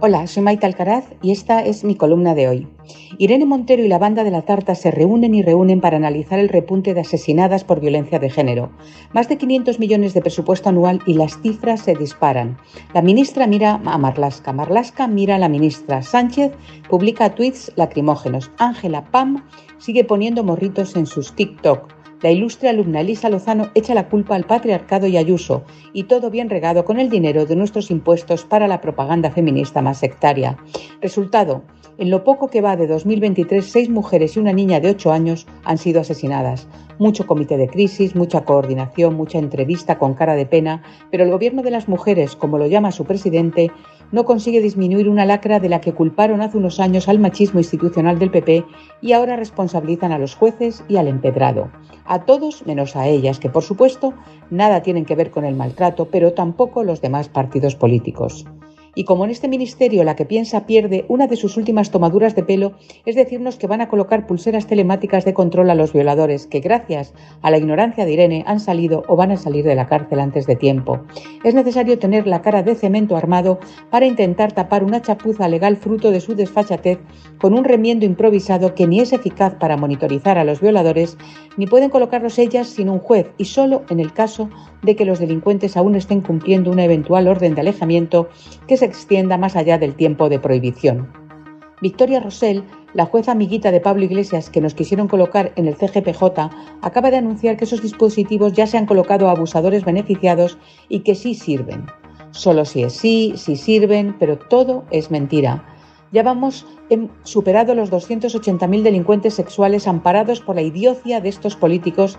Hola, soy Maite Alcaraz y esta es mi columna de hoy. Irene Montero y la banda de la Tarta se reúnen y reúnen para analizar el repunte de asesinadas por violencia de género. Más de 500 millones de presupuesto anual y las cifras se disparan. La ministra mira a Marlasca, Marlasca mira a la ministra. Sánchez publica tweets lacrimógenos. Ángela Pam sigue poniendo morritos en sus TikTok. La ilustre alumna Elisa Lozano echa la culpa al patriarcado y Ayuso, y todo bien regado con el dinero de nuestros impuestos para la propaganda feminista más sectaria. Resultado, en lo poco que va de 2023, seis mujeres y una niña de 8 años han sido asesinadas. Mucho comité de crisis, mucha coordinación, mucha entrevista con cara de pena, pero el gobierno de las mujeres, como lo llama su presidente, no consigue disminuir una lacra de la que culparon hace unos años al machismo institucional del PP y ahora responsabilizan a los jueces y al empedrado. A todos menos a ellas, que por supuesto nada tienen que ver con el maltrato, pero tampoco los demás partidos políticos. Y como en este ministerio la que piensa pierde una de sus últimas tomaduras de pelo, es decirnos que van a colocar pulseras telemáticas de control a los violadores que gracias a la ignorancia de Irene han salido o van a salir de la cárcel antes de tiempo. Es necesario tener la cara de cemento armado para intentar tapar una chapuza legal fruto de su desfachatez con un remiendo improvisado que ni es eficaz para monitorizar a los violadores, ni pueden colocarlos ellas sin un juez y solo en el caso de que los delincuentes aún estén cumpliendo una eventual orden de alejamiento que se extienda más allá del tiempo de prohibición. Victoria Rosell, la jueza amiguita de Pablo Iglesias que nos quisieron colocar en el CGPJ, acaba de anunciar que esos dispositivos ya se han colocado a abusadores beneficiados y que sí sirven. Solo si es sí, sí sirven, pero todo es mentira. Ya vamos, hemos superado los 280.000 delincuentes sexuales amparados por la idiocia de estos políticos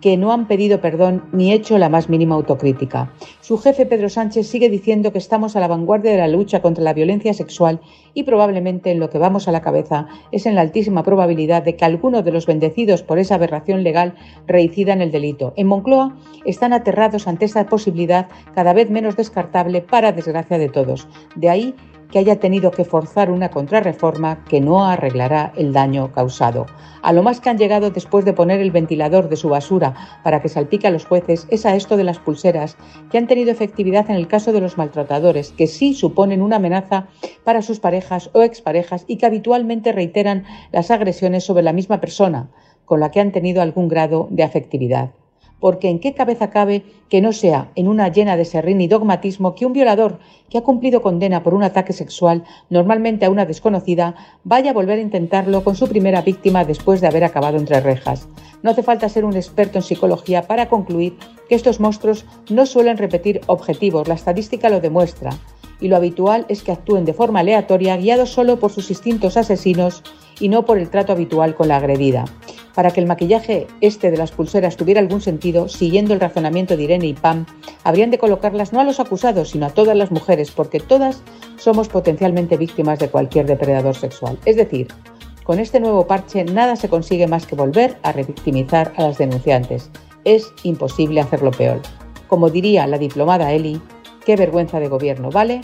que no han pedido perdón ni hecho la más mínima autocrítica. Su jefe Pedro Sánchez sigue diciendo que estamos a la vanguardia de la lucha contra la violencia sexual y probablemente en lo que vamos a la cabeza es en la altísima probabilidad de que alguno de los bendecidos por esa aberración legal reincidan el delito. En Moncloa están aterrados ante esta posibilidad cada vez menos descartable para desgracia de todos. De ahí que haya tenido que forzar una contrarreforma que no arreglará el daño causado. A lo más que han llegado después de poner el ventilador de su basura para que salpique a los jueces es a esto de las pulseras, que han tenido efectividad en el caso de los maltratadores, que sí suponen una amenaza para sus parejas o exparejas y que habitualmente reiteran las agresiones sobre la misma persona, con la que han tenido algún grado de afectividad porque en qué cabeza cabe que no sea en una llena de serrín y dogmatismo que un violador que ha cumplido condena por un ataque sexual, normalmente a una desconocida, vaya a volver a intentarlo con su primera víctima después de haber acabado entre rejas. No hace falta ser un experto en psicología para concluir que estos monstruos no suelen repetir objetivos, la estadística lo demuestra, y lo habitual es que actúen de forma aleatoria, guiados solo por sus instintos asesinos y no por el trato habitual con la agredida. Para que el maquillaje este de las pulseras tuviera algún sentido, siguiendo el razonamiento de Irene y Pam, habrían de colocarlas no a los acusados, sino a todas las mujeres, porque todas somos potencialmente víctimas de cualquier depredador sexual. Es decir, con este nuevo parche nada se consigue más que volver a revictimizar a las denunciantes. Es imposible hacerlo peor. Como diría la diplomada Eli, qué vergüenza de gobierno, ¿vale?